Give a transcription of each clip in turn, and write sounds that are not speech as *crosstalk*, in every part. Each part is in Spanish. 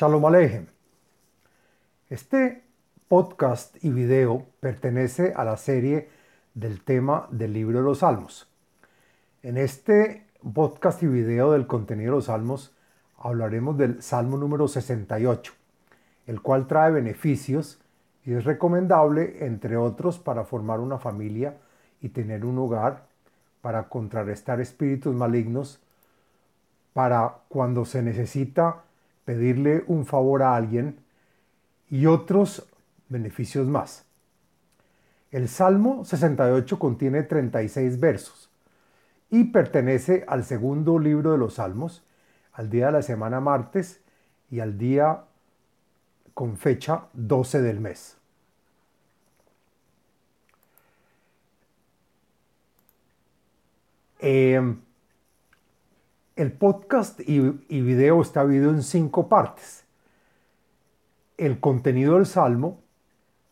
Shalom Aleichem. Este podcast y video pertenece a la serie del tema del libro de los Salmos. En este podcast y video del contenido de los Salmos hablaremos del Salmo número 68, el cual trae beneficios y es recomendable, entre otros, para formar una familia y tener un hogar, para contrarrestar espíritus malignos, para cuando se necesita pedirle un favor a alguien y otros beneficios más. El Salmo 68 contiene 36 versos y pertenece al segundo libro de los Salmos, al día de la semana martes y al día con fecha 12 del mes. Em, el podcast y, video está dividido en cinco partes. El contenido del Salmo,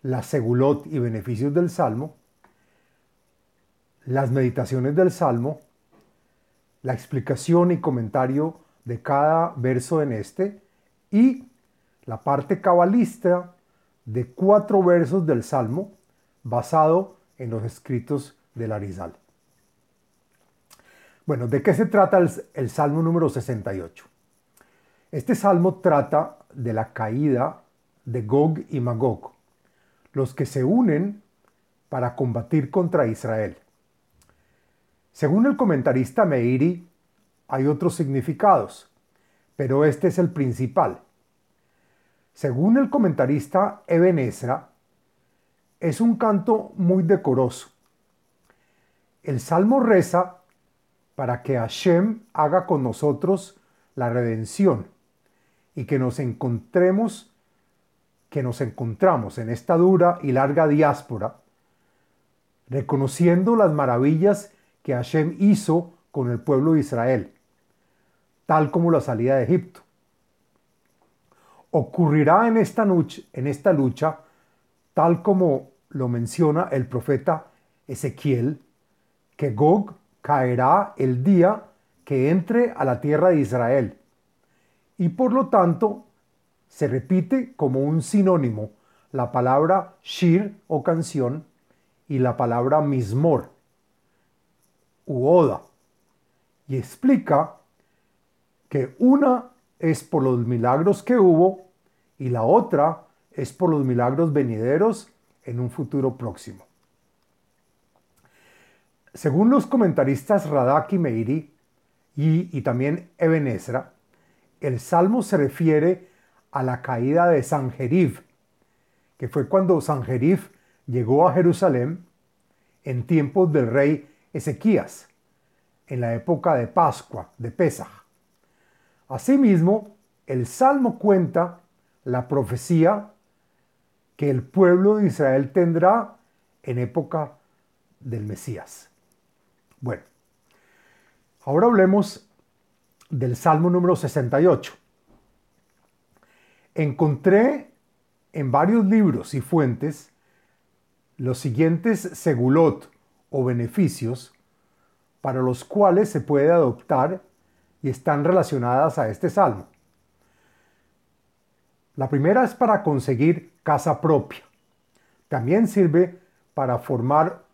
la segulot y beneficios del Salmo, las meditaciones del Salmo, la explicación y comentario de cada verso en este y la parte cabalista de cuatro versos del Salmo basado en los escritos del Arizal. Bueno, ¿de qué se trata el, Salmo número 68? Este salmo trata de la caída de Gog y Magog, los que se unen para combatir contra Israel. Según el comentarista Meiri, hay otros significados, pero este es el principal. Según el comentarista Eben es un canto muy decoroso. El salmo reza para que Hashem haga con nosotros la redención y que nos encontremos, que nos encontramos en esta dura y larga diáspora, reconociendo las maravillas que Hashem hizo con el pueblo de Israel, tal como la salida de Egipto. Ocurrirá en esta, en esta lucha, tal como lo menciona el profeta Ezequiel, que Gog caerá el día que entre a la tierra de Israel. Y por lo tanto, se repite como un sinónimo la palabra shir o canción y la palabra mismor u oda. Y explica que una es por los milagros que hubo y la otra es por los milagros venideros en un futuro próximo. Según los comentaristas Radak y Meiri y, también Eben el salmo se refiere a la caída de Sanjerib, que fue cuando Sanjerib llegó a Jerusalén en tiempos del rey Ezequías, en la época de Pascua, de Pesaj. Asimismo, el salmo cuenta la profecía que el pueblo de Israel tendrá en época del Mesías. Bueno, ahora hablemos del Salmo número 68. Encontré en varios libros y fuentes los siguientes segulot o beneficios para los cuales se puede adoptar y están relacionadas a este salmo. La primera es para conseguir casa propia. También sirve para formar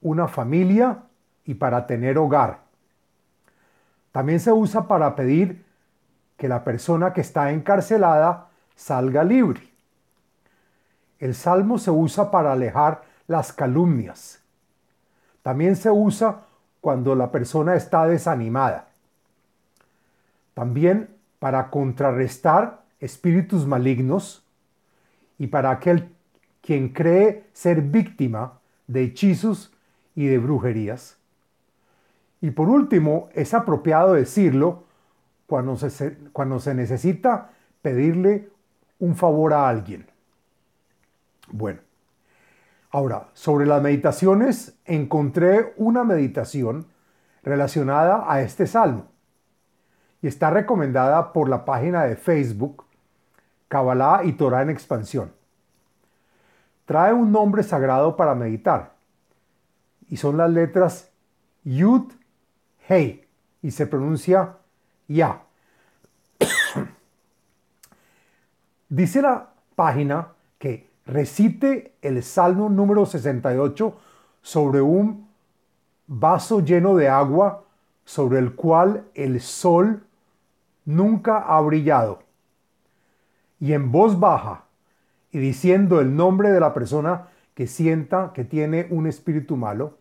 una familia y para tener hogar. También se usa para pedir que la persona que está encarcelada salga libre. El salmo se usa para alejar las calumnias. También se usa cuando la persona está desanimada. También para contrarrestar espíritus malignos y para aquel quien cree ser víctima de hechizos y de brujerías. Y por último, es apropiado decirlo cuando se, cuando se necesita pedirle un favor a alguien. Bueno, ahora, sobre las meditaciones, encontré una meditación relacionada a este salmo y está recomendada por la página de Facebook Kabbalah y Torah en expansión. Trae un nombre sagrado para meditar y son las letras Yud, Hey y se pronuncia Ya. *coughs* Dice la página que recite el Salmo número 68 sobre un vaso lleno de agua sobre el cual el sol nunca ha brillado. Y en voz baja y diciendo el nombre de la persona que sienta que tiene un espíritu malo,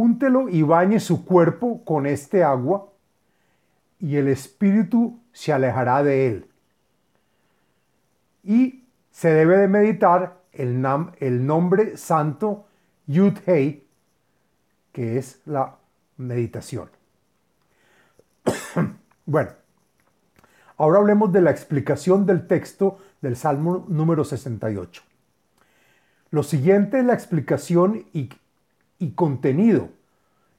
úntelo y bañe su cuerpo con este agua y el espíritu se alejará de él. Y se debe de meditar el, el nombre santo Yud Hei, que es la meditación. *coughs* bueno, ahora hablemos de la explicación del texto del Salmo número 68. Lo siguiente es la explicación y, y contenido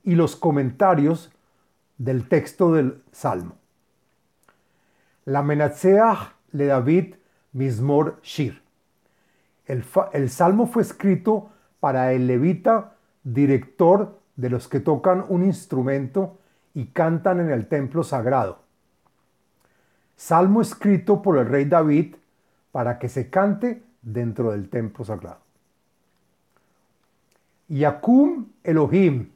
y los comentarios del texto del Salmo. La Menatseach le David Mismor Shir. El, el salmo fue escrito para el levita, director de los que tocan un instrumento y cantan en el templo sagrado. Salmo escrito por el rey David para que se cante dentro del templo sagrado. Yakum Elohim,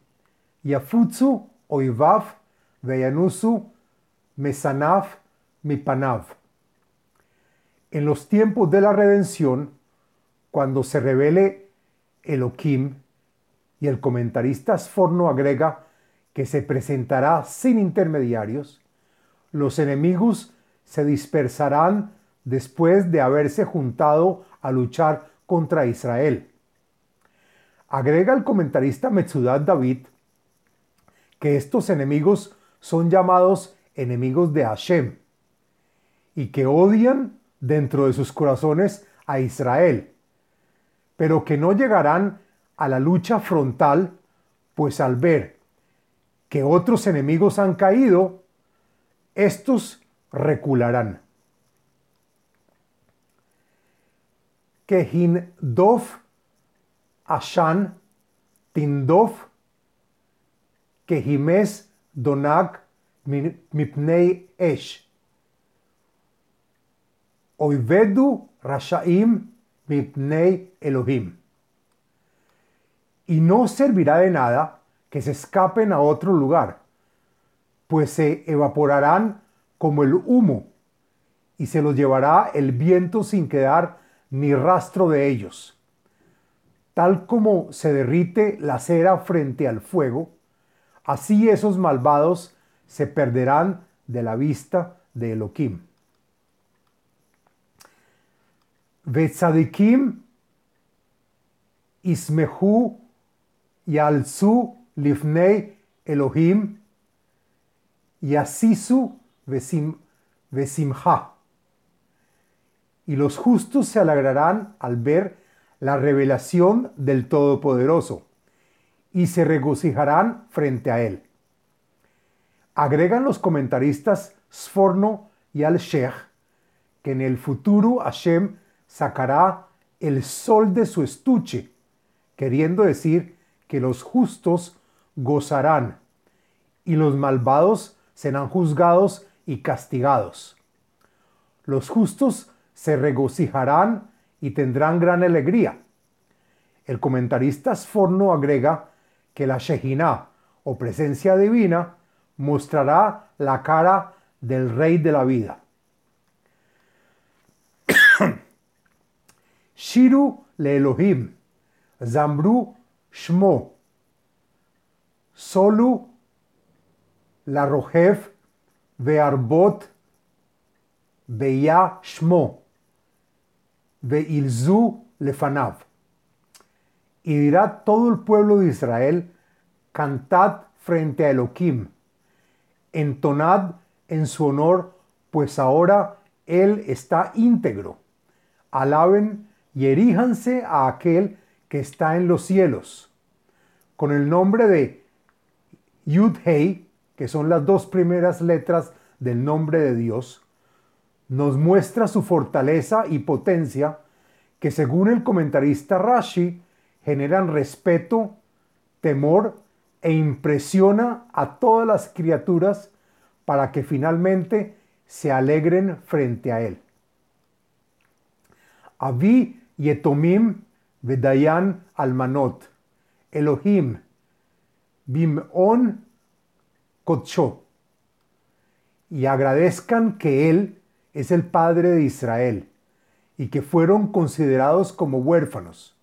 Yafutsu Oivav, Veyanusu, Mesanav, Mipanav. En los tiempos de la redención, cuando se revele Elohim, y el comentarista Sforno agrega que se presentará sin intermediarios, los enemigos se dispersarán después de haberse juntado a luchar contra Israel. Agrega el comentarista Metzudat David que estos enemigos son llamados enemigos de Hashem y que odian dentro de sus corazones a Israel, pero que no llegarán a la lucha frontal, pues al ver que otros enemigos han caído, estos recularán. Que dof Ashan Tindov Kehimes Donag Mipnei Esh Oivedu Rashaim Mipnei Elohim y no servirá de nada que se escapen a otro lugar, pues se evaporarán como el humo, y se los llevará el viento sin quedar ni rastro de ellos. Tal como se derrite la cera frente al fuego, así esos malvados se perderán de la vista de Elohim. Vetzadikim ismehu Yalzu Lifnei Elohim Yasisu Vesimha. Y los justos se alegrarán al ver la revelación del Todopoderoso y se regocijarán frente a él. Agregan los comentaristas Sforno y Al-Sheikh que en el futuro Hashem sacará el sol de su estuche, queriendo decir que los justos gozarán y los malvados serán juzgados y castigados. Los justos se regocijarán y tendrán gran alegría. El comentarista Sforno agrega que la Shejina o presencia divina mostrará la cara del rey de la vida. *coughs* Shiru le Elohim, Zambru Shmo. Solu la Rojev Vearbot Beya Shmo Veilzu Lefanav. Y dirá todo el pueblo de Israel, cantad frente a Elohim, entonad en su honor, pues ahora Él está íntegro. Alaben y eríjanse a aquel que está en los cielos, con el nombre de Yud Hei, que son las dos primeras letras del nombre de Dios, nos muestra su fortaleza y potencia que según el comentarista Rashi generan respeto, temor e impresiona a todas las criaturas para que finalmente se alegren frente a él. Avi Yetomim Vedayan Almanot, Elohim, Bimon Kocho, y agradezcan que Él es el Padre de Israel y que fueron considerados como huérfanos.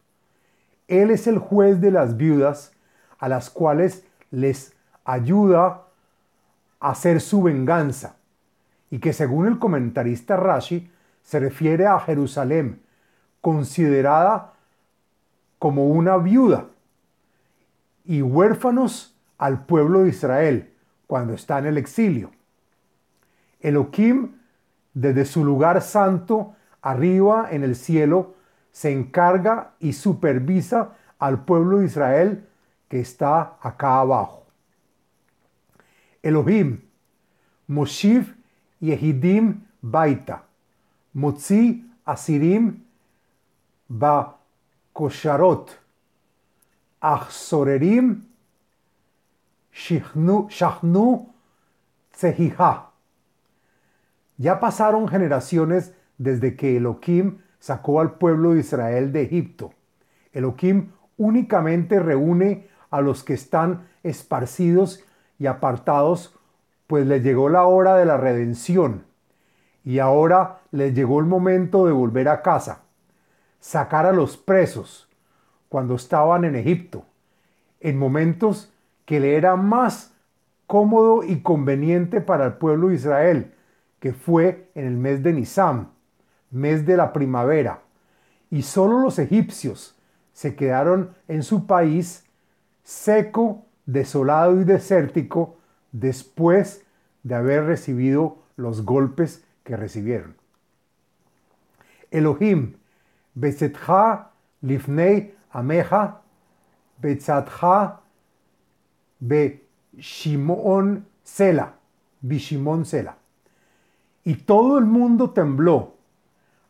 Él es el juez de las viudas a las cuales les ayuda a hacer su venganza y que según el comentarista Rashi se refiere a Jerusalén, considerada como una viuda y huérfanos al pueblo de Israel cuando está en el exilio. Elohim, desde su lugar santo, arriba en el cielo, se encarga y supervisa al pueblo de Israel que está acá abajo. Elohim, Moshiv Yehidim Baita, Motzi Asirim Ba Kosharot, Achsorerim Shachnu Tzehihah. Ya pasaron generaciones desde que Elohim sacó al pueblo de Israel de Egipto. Elohim únicamente reúne a los que están esparcidos y apartados, pues les llegó la hora de la redención. Y ahora les llegó el momento de volver a casa, sacar a los presos cuando estaban en Egipto, en momentos que le era más cómodo y conveniente para el pueblo de Israel, que fue en el mes de Nisam, mes de la primavera, y solo los egipcios se quedaron en su país seco, desolado y desértico después de haber recibido los golpes que recibieron. Elohim, Besetcha Lifnei Ameja, Betzatcha Be Shimon Sela, Bishimon Sela. Y todo el mundo tembló.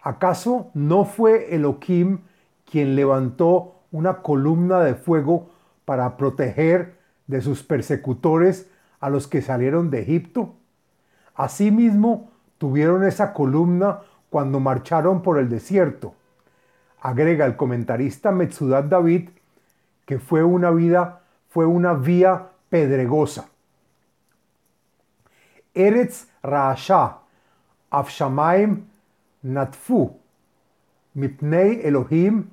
¿Acaso no fue Elohim quien levantó una columna de fuego para proteger de sus persecutores a los que salieron de Egipto? Asimismo, tuvieron esa columna cuando marcharon por el desierto. Agrega el comentarista Metzudat David que fue una vida, fue una vía pedregosa. Eretz Natfu, Mipnei Elohim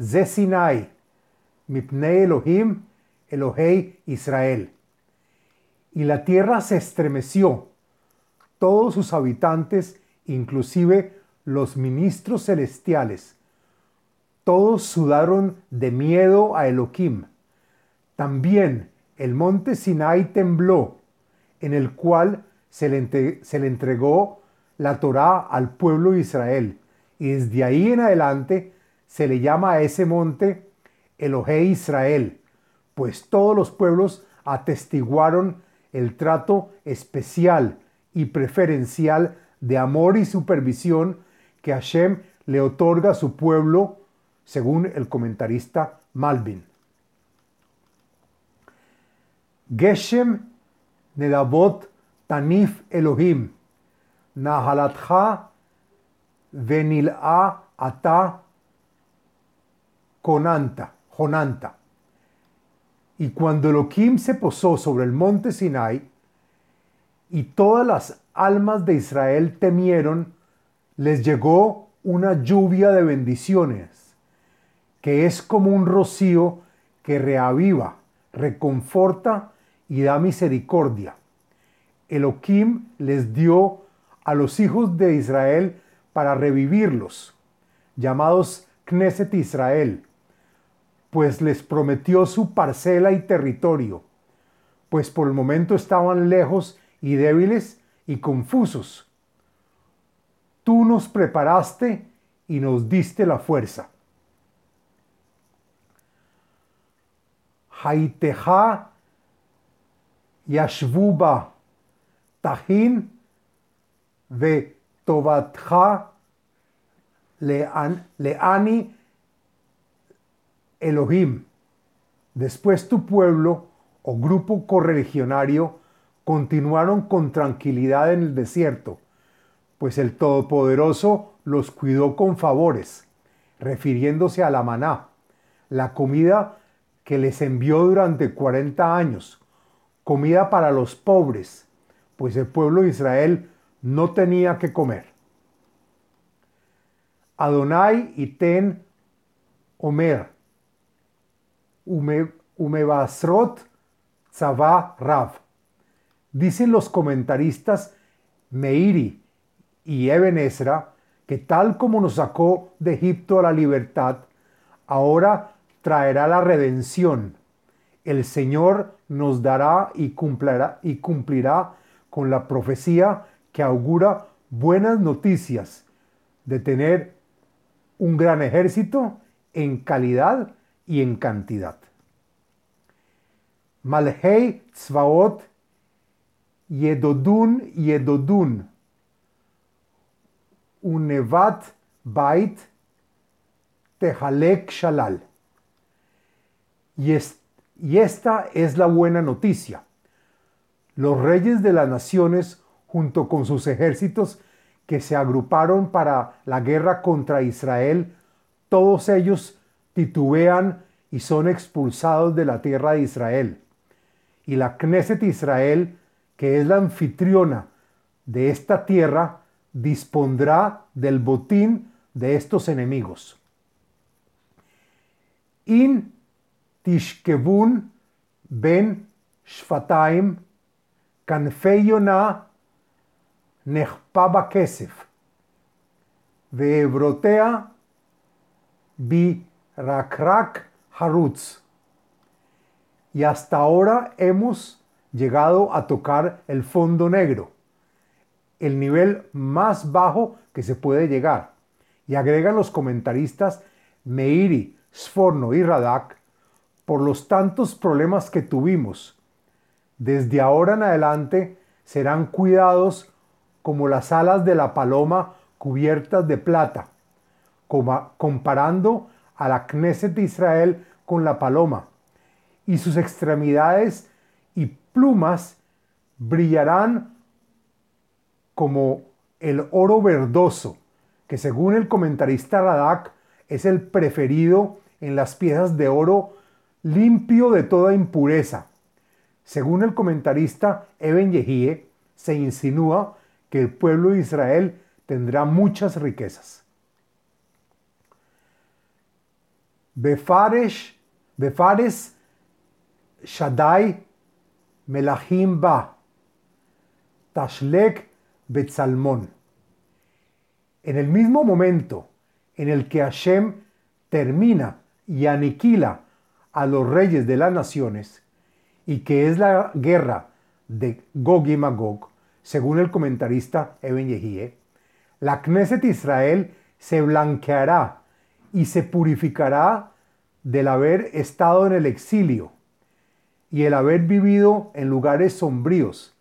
Zesinai, Mipnei Elohim Elohei Israel. Y la tierra se estremeció, todos sus habitantes, inclusive los ministros celestiales, todos sudaron de miedo a Elohim. También el monte Sinai tembló, en el cual se le entregó la Torá al pueblo de Israel. Y desde ahí en adelante se le llama a ese monte Elohe Israel, pues todos los pueblos atestiguaron el trato especial y preferencial de amor y supervisión que Hashem le otorga a su pueblo, según el comentarista Malvin. Geshem Nedabot Tanif Elohim Nahalatcha venil'a ata conanta, jonanta. Y cuando Elohim se posó sobre el monte Sinai, y todas las almas de Israel temieron, les llegó una lluvia de bendiciones, que es como un rocío que reaviva, reconforta y da misericordia. Elohim les dio a los hijos de Israel para revivirlos, llamados Knesset Israel, pues les prometió su parcela y territorio, pues por el momento estaban lejos y débiles y confusos. Tú nos preparaste y nos diste la fuerza. Haiteja Yashvuba Tahin ve tovatja leani Elohim. Después tu pueblo o grupo correligionario continuaron con tranquilidad en el desierto, pues el Todopoderoso los cuidó con favores, refiriéndose a la maná, la comida que les envió durante 40 años, comida para los pobres, pues el pueblo de Israel no tenía que comer. Adonai y Ten Omer, Umebasrot Rav. Dicen los comentaristas Meiri y Eben que tal como nos sacó de Egipto a la libertad, ahora traerá la redención. El Señor nos dará y cumplirá, y cumplirá con la profecía que augura buenas noticias de tener un gran ejército en calidad y en cantidad. Malhei Tzvaot Yedodun Yedodun Unevat Bait Tehalek Shalal. Y esta es la buena noticia. Los reyes de las naciones, junto con sus ejércitos que se agruparon para la guerra contra Israel, todos ellos titubean y son expulsados de la tierra de Israel. Y la Knesset Israel, que es la anfitriona de esta tierra, dispondrá del botín de estos enemigos. In tishkevun ben shfataim kanfei kesef ve'ebrotea bi rakrak harutz. Y hasta ahora hemos llegado a tocar el fondo negro, el nivel más bajo que se puede llegar. Y agregan los comentaristas Meiri, Sforno y Radak, por los tantos problemas que tuvimos. Desde ahora en adelante serán cuidados como las alas de la paloma cubiertas de plata, comparando a la Knesset de Israel con la paloma, y sus extremidades y plumas brillarán como el oro verdoso, que según el comentarista Radak es el preferido en las piezas de oro limpio de toda impureza. Según el comentarista Eben Yehie, se insinúa que el pueblo de Israel tendrá muchas riquezas. Befares, Befares Shaddai Melahim Ba, Tashlek Betzalmón. En el mismo momento en el que Hashem termina y aniquila a los reyes de las naciones, y que es la guerra de Gog y Magog, según el comentarista Eben Yehie, la Knesset Israel se blanqueará y se purificará del haber estado en el exilio y el haber vivido en lugares sombríos,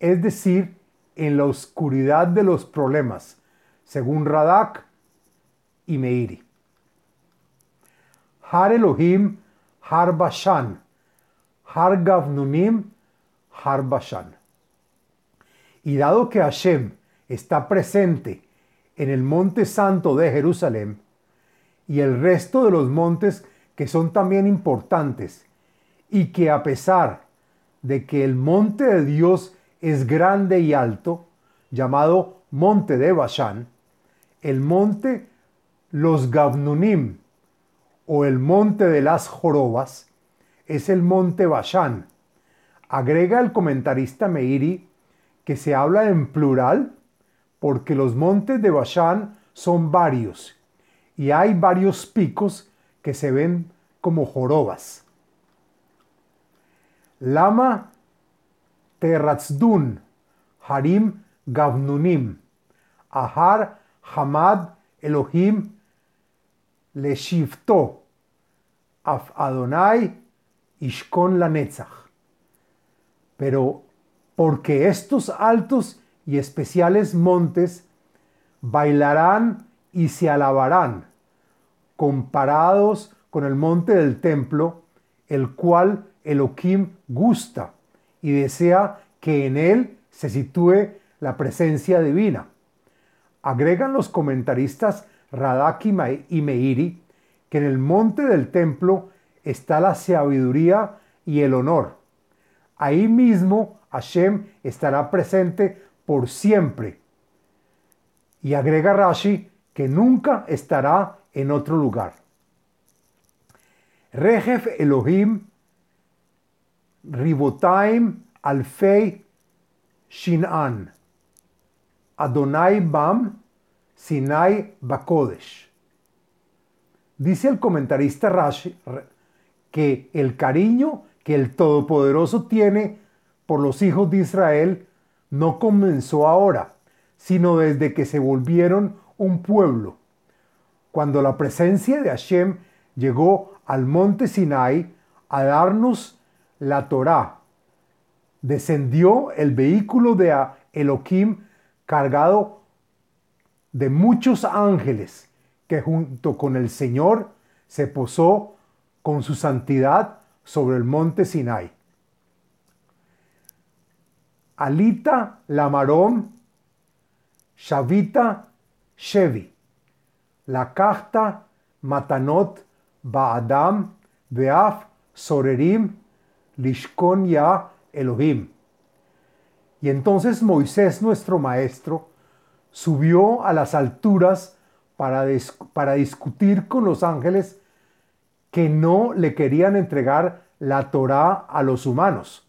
es decir, en la oscuridad de los problemas, según Radak y Meiri. Har Elohim, Har Bashan, Har Gavnunim, Har Bashan. Y dado que Hashem está presente en el monte santo de Jerusalén y el resto de los montes que son también importantes y que a pesar de que el monte de Dios es grande y alto, llamado monte de Bashan, el monte Los Gavnunim o el monte de las Jorobas es el monte Bashan. Agrega el comentarista Meiri que se habla en plural porque los montes de Bashan son varios y hay varios picos que se ven como jorobas. Lama Terratzdun, Harim Gavnunim, Ahar Hamad Elohim Leshivto, Af Adonai Ishkon Lanetzach. Pero porque estos altos y especiales montes bailarán y se alabarán, comparados con el monte del templo, el cual Elohim gusta y desea que en él se sitúe la presencia divina. Agregan los comentaristas Radak y Meiri que en el monte del templo está la sabiduría y el honor. Ahí mismo Hashem estará presente por siempre. Y agrega Rashi que nunca estará en otro lugar. Rejef Elohim Ribotaim Alfei Shinan Adonai Bam Sinai Bakodesh. Dice el comentarista Rashi que el cariño que el Todopoderoso tiene por los hijos de Israel no comenzó ahora, sino desde que se volvieron un pueblo. Cuando la presencia de Hashem llegó al monte Sinai a darnos la Torá, descendió el vehículo de Elohim cargado de muchos ángeles que junto con el Señor se posó con su santidad sobre el monte Sinai. Alita Lamarón, Shavita Shevi, la carta Matanot Baadam Beaf Sorerim Lishkon Ya Elohim. Y entonces Moisés, nuestro maestro, subió a las alturas para, para discutir con los ángeles que no le querían entregar la Torá a los humanos.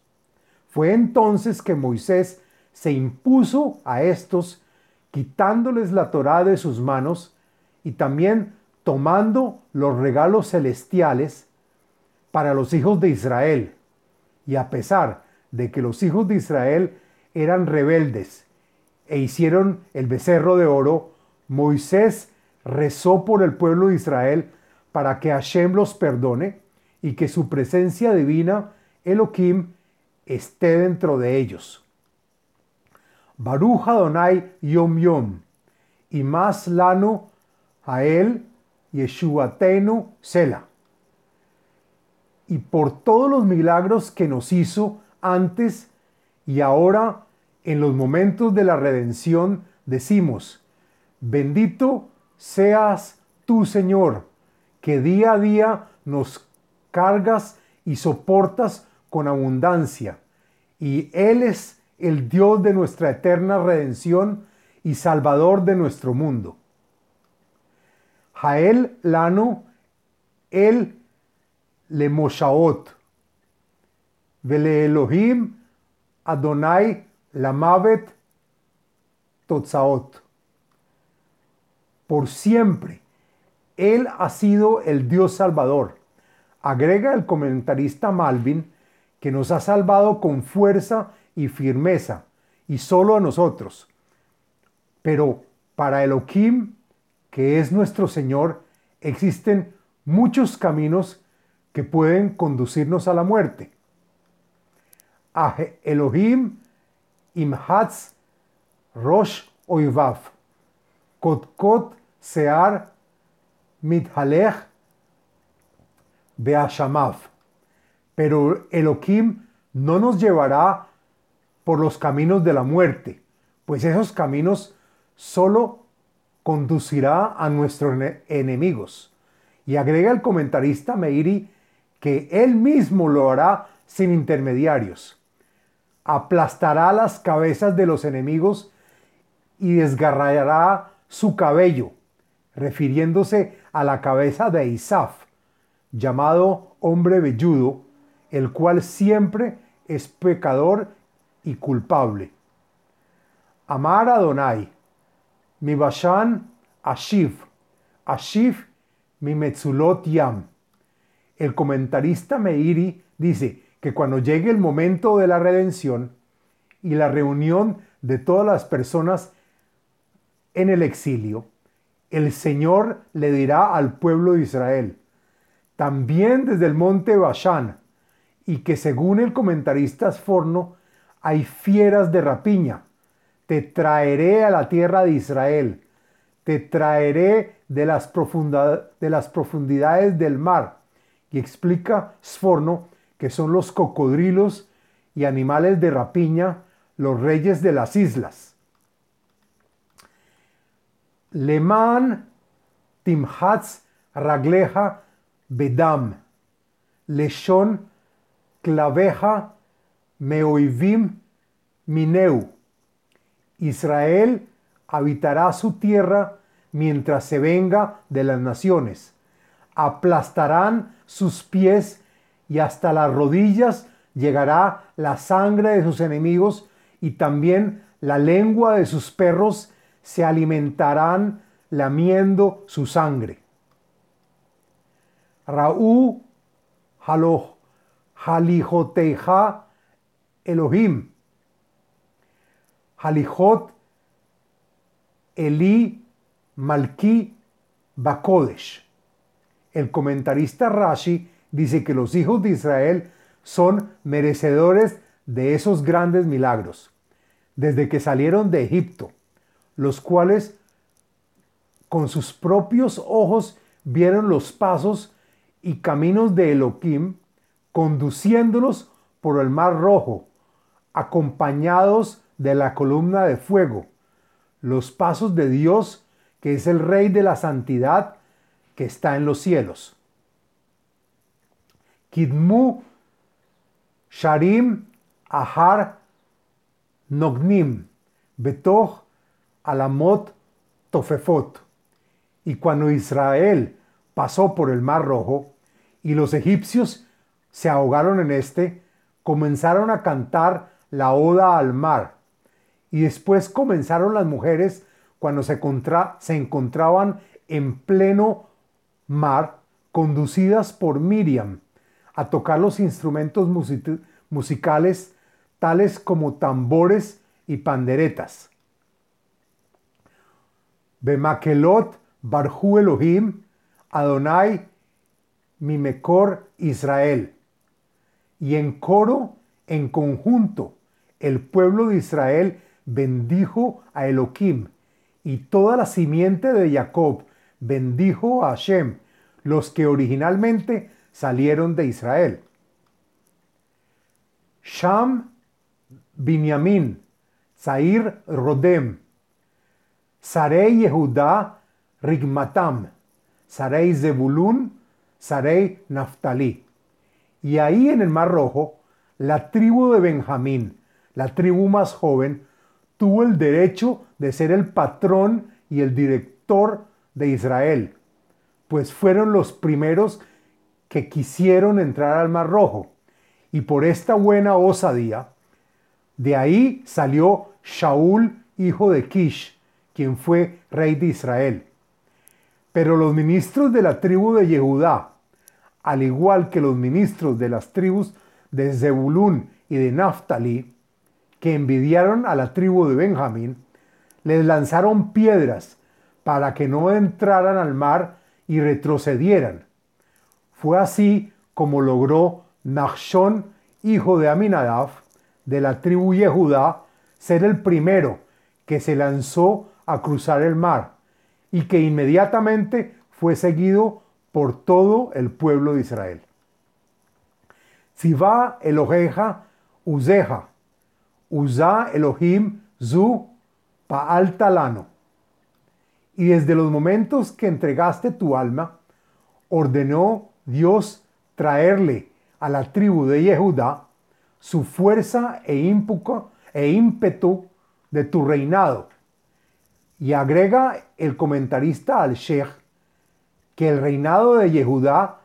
Fue entonces que Moisés se impuso a estos, quitándoles la Torá de sus manos y también tomando los regalos celestiales para los hijos de Israel. Y a pesar de que los hijos de Israel eran rebeldes e hicieron el becerro de oro, Moisés rezó por el pueblo de Israel para que Hashem los perdone y que su presencia divina, Elohim, esté dentro de ellos. Baruch Adonai Yom Yom, y más lano a él, Yeshuatenu Sela. Y por todos los milagros que nos hizo antes y ahora en los momentos de la redención, decimos, bendito seas tú, Señor, que día a día nos cargas y soportas con abundancia. Y Él es el Dios de nuestra eterna redención y Salvador de nuestro mundo. Jael Lano, El Lemoshaot, Vele Elohim, Adonai Lamavet, Totzaot. Por siempre, Él ha sido el Dios Salvador. Agrega el comentarista Malvin que nos ha salvado con fuerza y firmeza, y solo a nosotros. Pero para Elohim, que es nuestro Señor, existen muchos caminos que pueden conducirnos a la muerte. A Elohim imhatz rosh oivav, kot sear mithalech beashamav pero Elohim no nos llevará por los caminos de la muerte, pues esos caminos solo conducirá a nuestros enemigos. Y agrega el comentarista Meiri que él mismo lo hará sin intermediarios. Aplastará las cabezas de los enemigos y desgarrará su cabello, refiriéndose a la cabeza de Isaf, llamado hombre velludo, el cual siempre es pecador y culpable. Amar a Adonai, mi Bashan Ashiv, Ashiv mi Metzulot Yam. El comentarista Meiri dice que cuando llegue el momento de la redención y la reunión de todas las personas en el exilio, el Señor le dirá al pueblo de Israel, también desde el monte Bashan, y que según el comentarista Forno hay fieras de rapiña. Te traeré a la tierra de Israel, te traeré de las, de las profundidades del mar. Y explica Sforno que son los cocodrilos y animales de rapiña, los reyes de las islas. Leman timhatz ragleja bedam, leshon claveja meoivim mineu. Israel habitará su tierra mientras se venga de las naciones. Aplastarán sus pies y hasta las rodillas llegará la sangre de sus enemigos y también la lengua de sus perros se alimentarán lamiendo su sangre. Raú Haloh Halijoteja Elohim. Halijot Eli Malki Bakodesh. El comentarista Rashi dice que los hijos de Israel son merecedores de esos grandes milagros, desde que salieron de Egipto, los cuales con sus propios ojos vieron los pasos y caminos de Elohim, conduciéndolos por el mar rojo, acompañados de la columna de fuego, los pasos de Dios, que es el Rey de la Santidad, que está en los cielos. Kidmu Sharim Ahar Nognim Betoch Alamot Tofefot. Y cuando Israel pasó por el Mar Rojo y los egipcios se ahogaron en este, comenzaron a cantar la oda al mar. Y después comenzaron las mujeres cuando se, encontraban en pleno mar, conducidas por Miriam, a tocar los instrumentos musicales tales como tambores y panderetas. Bemakelot Barhu Elohim Adonai Mimecor Israel. Y en coro, en conjunto, el pueblo de Israel bendijo a Elohim, y toda la simiente de Jacob bendijo a Hashem, los que originalmente salieron de Israel. Sham, Binyamin, Zair, Rodem, Sarei Yehudá, Rigmatam, Sarei Zebulun, Sarei Naftali. Y ahí en el Mar Rojo, la tribu de Benjamín, la tribu más joven, tuvo el derecho de ser el patrón y el director de Israel, pues fueron los primeros que quisieron entrar al Mar Rojo. Y por esta buena osadía, de ahí salió Shaul, hijo de Kish, quien fue rey de Israel. Pero los ministros de la tribu de Yehudá, al igual que los ministros de las tribus de Zebulún y de Naftali, que envidiaron a la tribu de Benjamín, les lanzaron piedras para que no entraran al mar y retrocedieran. Fue así como logró Nachshon, hijo de Aminadab, de la tribu Yehudá, ser el primero que se lanzó a cruzar el mar y que inmediatamente fue seguido por todo el pueblo de Israel. va Eloheja Uzeja, Uza Elohim Zu Paal Talano. Y desde los momentos que entregaste tu alma, ordenó Dios traerle a la tribu de Yehudá su fuerza e, e ímpetu de tu reinado y agrega el comentarista al-Sheikh que el reinado de Yehudá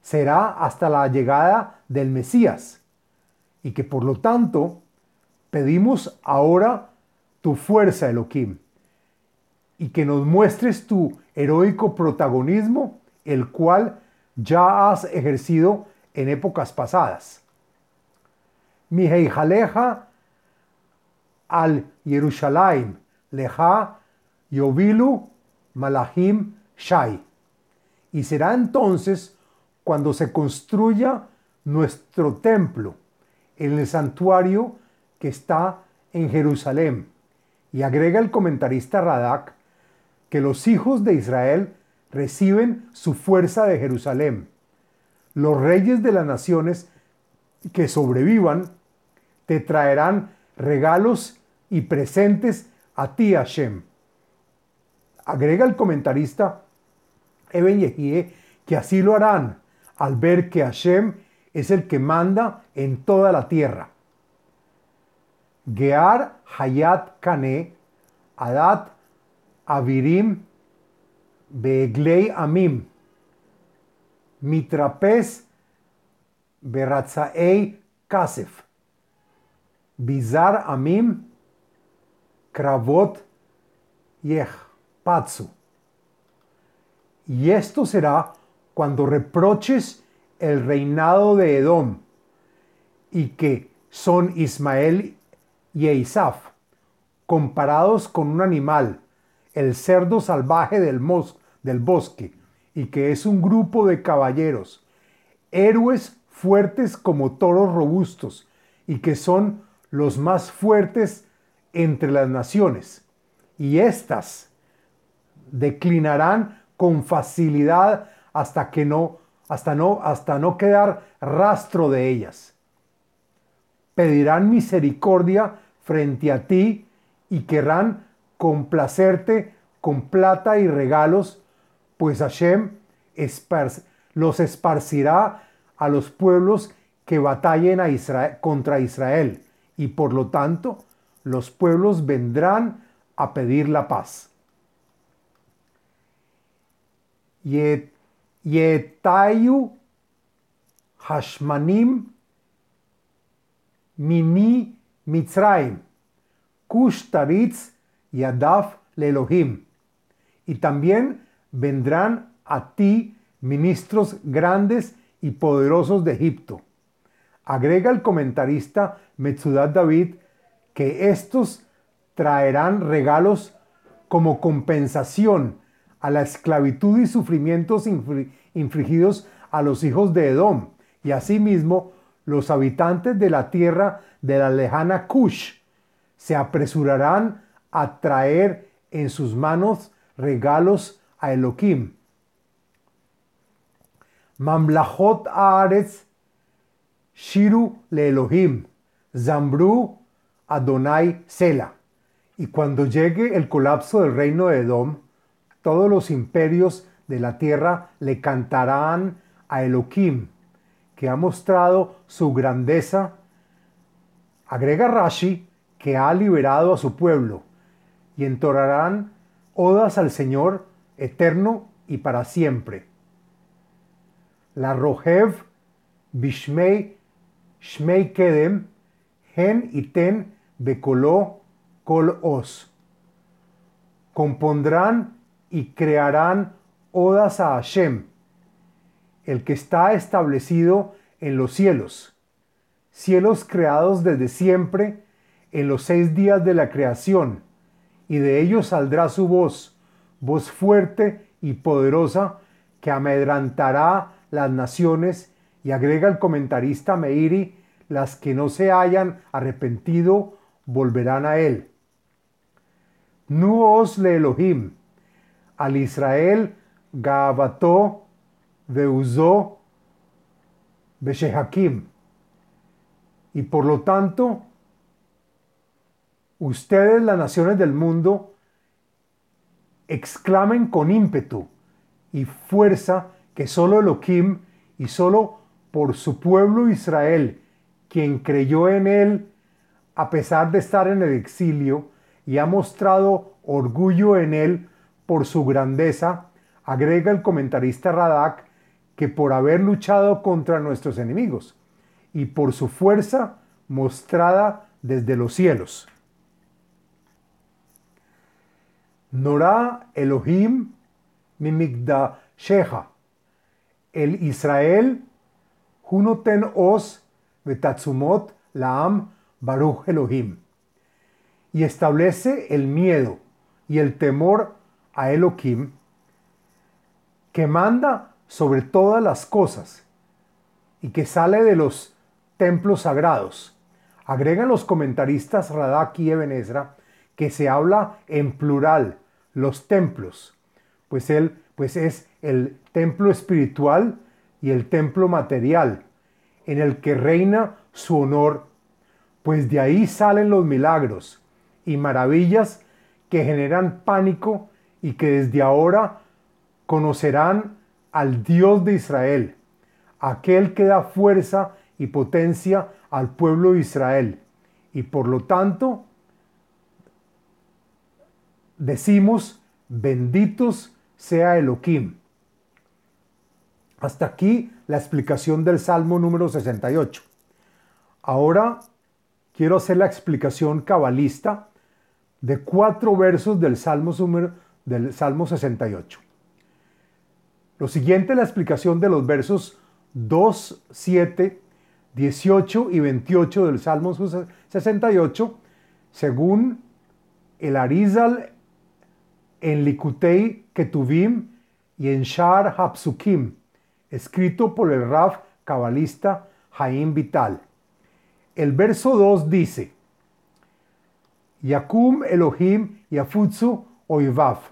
será hasta la llegada del Mesías y que por lo tanto pedimos ahora tu fuerza, Elohim, y que nos muestres tu heroico protagonismo, el cual ya has ejercido en épocas pasadas. Mi al Jerusalén, leja Yovilu Malahim Shai. Y será entonces cuando se construya nuestro templo en el santuario que está en Jerusalén. Y agrega el comentarista Radak que los hijos de Israel reciben su fuerza de Jerusalén. Los reyes de las naciones que sobrevivan te traerán regalos y presentes a ti, Hashem Agrega el comentarista Que así lo harán al ver que Hashem es el que manda en toda la tierra. Gear Hayat Kane, Adat Avirim Beglei Amim, Mitrapes Beratzaei Kasef, Bizar Amim, Kravot Yeh Patsu. Y esto será cuando reproches el reinado de Edom y que son Ismael y Eisaf, comparados con un animal, el cerdo salvaje del, del bosque, y que es un grupo de caballeros, héroes fuertes como toros robustos, y que son los más fuertes entre las naciones. Y éstas declinarán con facilidad hasta que no, hasta no, hasta no quedar rastro de ellas. Pedirán misericordia frente a ti y querrán complacerte con plata y regalos, pues Hashem los esparcirá a los pueblos que batallen contra Israel, y por lo tanto los pueblos vendrán a pedir la paz. Yetayu Hashmanim Mini Mitzrayim Kush Taritz Yadaf Lelohim. Y también vendrán a ti ministros grandes y poderosos de Egipto. Agrega el comentarista Metzudat David que estos traerán regalos como compensación a la esclavitud y sufrimientos infligidos a los hijos de Edom, y asimismo los habitantes de la tierra de la lejana Cush se apresurarán a traer en sus manos regalos a Elohim. Mamlahot Aaretz Shiru le Elohim, Zambru Adonai Sela. Y cuando llegue el colapso del reino de Edom, todos los imperios de la tierra le cantarán a Elohim, que ha mostrado su grandeza. Agrega Rashi que ha liberado a su pueblo y entorarán odas al Señor eterno y para siempre. La Rojev Bishmei Shmei Kedem Gen y Ten Bekoló Kol Os. Compondrán y crearán odas a Hashem, el que está establecido en los cielos, cielos creados desde siempre en los seis días de la creación, y de ellos saldrá su voz, voz fuerte y poderosa que amedrantará las naciones, y agrega el comentarista Meiri, las que no se hayan arrepentido volverán a él. Nuos le Elohim, al Israel Gaabató Beuzó Beshehakim. Y por lo tanto, ustedes, las naciones del mundo, exclamen con ímpetu y fuerza que solo Elohim y solo por su pueblo Israel, quien creyó en él a pesar de estar en el exilio y ha mostrado orgullo en él por su grandeza, agrega el comentarista Radak que por haber luchado contra nuestros enemigos y por su fuerza mostrada desde los cielos. Norá Elohim Mimigda Sheha, el Israel Hunoten Os Betatzumot Laam Baruch Elohim, y establece el miedo y el temor a Elohim, que manda sobre todas las cosas y que sale de los templos sagrados. Agregan los comentaristas Radak y Ebenezra que se habla en plural, los templos, pues él pues es el templo espiritual y el templo material, en el que reina su honor, pues de ahí salen los milagros y maravillas que generan pánico y que desde ahora conocerán al Dios de Israel, aquel que da fuerza y potencia al pueblo de Israel. Y por lo tanto, decimos, benditos sea Elohim. Hasta aquí la explicación del Salmo número 68. Ahora quiero hacer la explicación cabalista de cuatro versos del Salmo, del Salmo 68. Lo siguiente es la explicación de los versos 2, 7, 18 y 28 del Salmo 68, según el Arizal en Likutei Ketuvim y en Shar Hapsukim, escrito por el Raf cabalista Jaim Vital. El verso 2 dice, Yakum Elohim Yafutsu Oivav.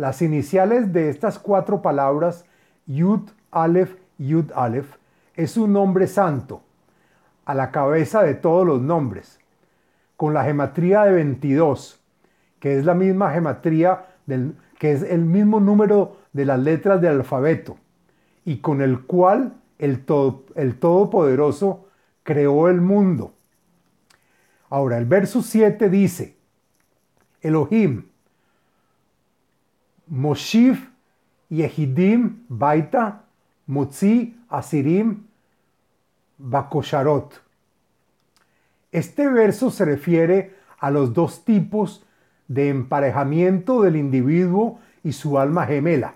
Las iniciales de estas cuatro palabras, Yud, Aleph, Yud, Aleph, es un nombre santo, a la cabeza de todos los nombres, con la gematría de 22, que es la misma gematría del, que es el mismo número de las letras del alfabeto, y con el cual el, todo, el Todopoderoso creó el mundo. Ahora, el verso 7 dice, Elohim, Moshif, Yehidim, Baita, Motzi, Asirim, Bakosharot. Este verso se refiere a los dos tipos de emparejamiento del individuo y su alma gemela.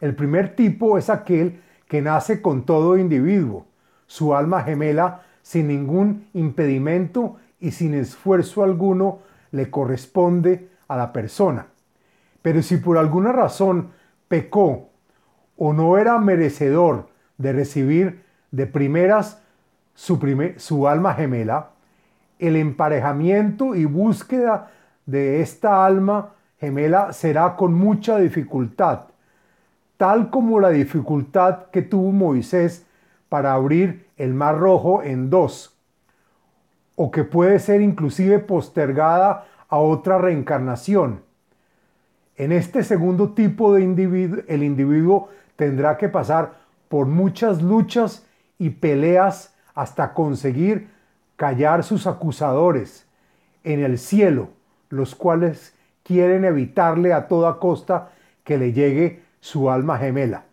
El primer tipo es aquel que nace con todo individuo, su alma gemela sin ningún impedimento y sin esfuerzo alguno le corresponde a la persona. Pero si por alguna razón pecó o no era merecedor de recibir de primeras su, su alma gemela, el emparejamiento y búsqueda de esta alma gemela será con mucha dificultad, tal como la dificultad que tuvo Moisés para abrir el mar rojo en dos, o que puede ser inclusive postergada a otra reencarnación. En este segundo tipo de individuo, el individuo tendrá que pasar por muchas luchas y peleas hasta conseguir callar sus acusadores en el cielo, los cuales quieren evitarle a toda costa que le llegue su alma gemela.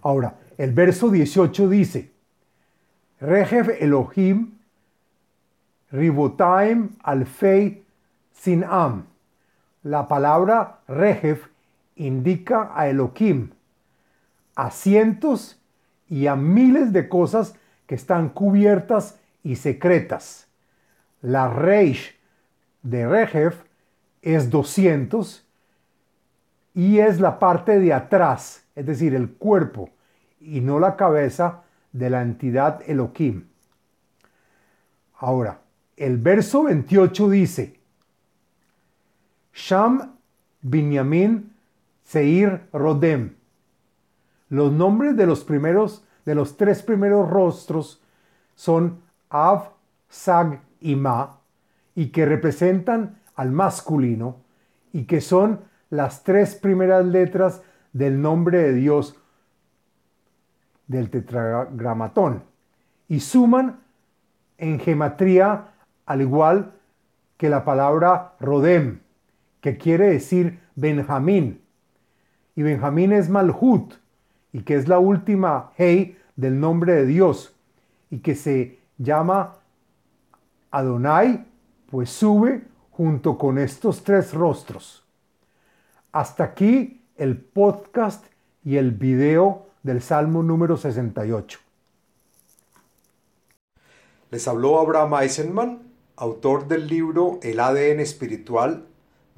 Ahora, el verso 18 dice, Rejev Elohim Ribotaim Alfei Sinam. La palabra Rejev indica a Elohim, a cientos y a miles de cosas que están cubiertas y secretas. La Reish de Rejev es 200 y es la parte de atrás, es decir, el cuerpo y no la cabeza de la entidad Elohim. Ahora, el verso 28 dice, Sham, Binyamin, Seir, Rodem. Los nombres de los primeros, de los tres primeros rostros son Av, Sag y Ma, y que representan al masculino, y que son las tres primeras letras del nombre de Dios del tetragramatón, y suman en gematría al igual que la palabra Rodem, que quiere decir Benjamín. Y Benjamín es Malhut, y que es la última Hey del nombre de Dios, y que se llama Adonai, pues sube junto con estos tres rostros. Hasta aquí el podcast y el video del Salmo número 68. Les habló Abraham Eisenman autor del libro El ADN espiritual,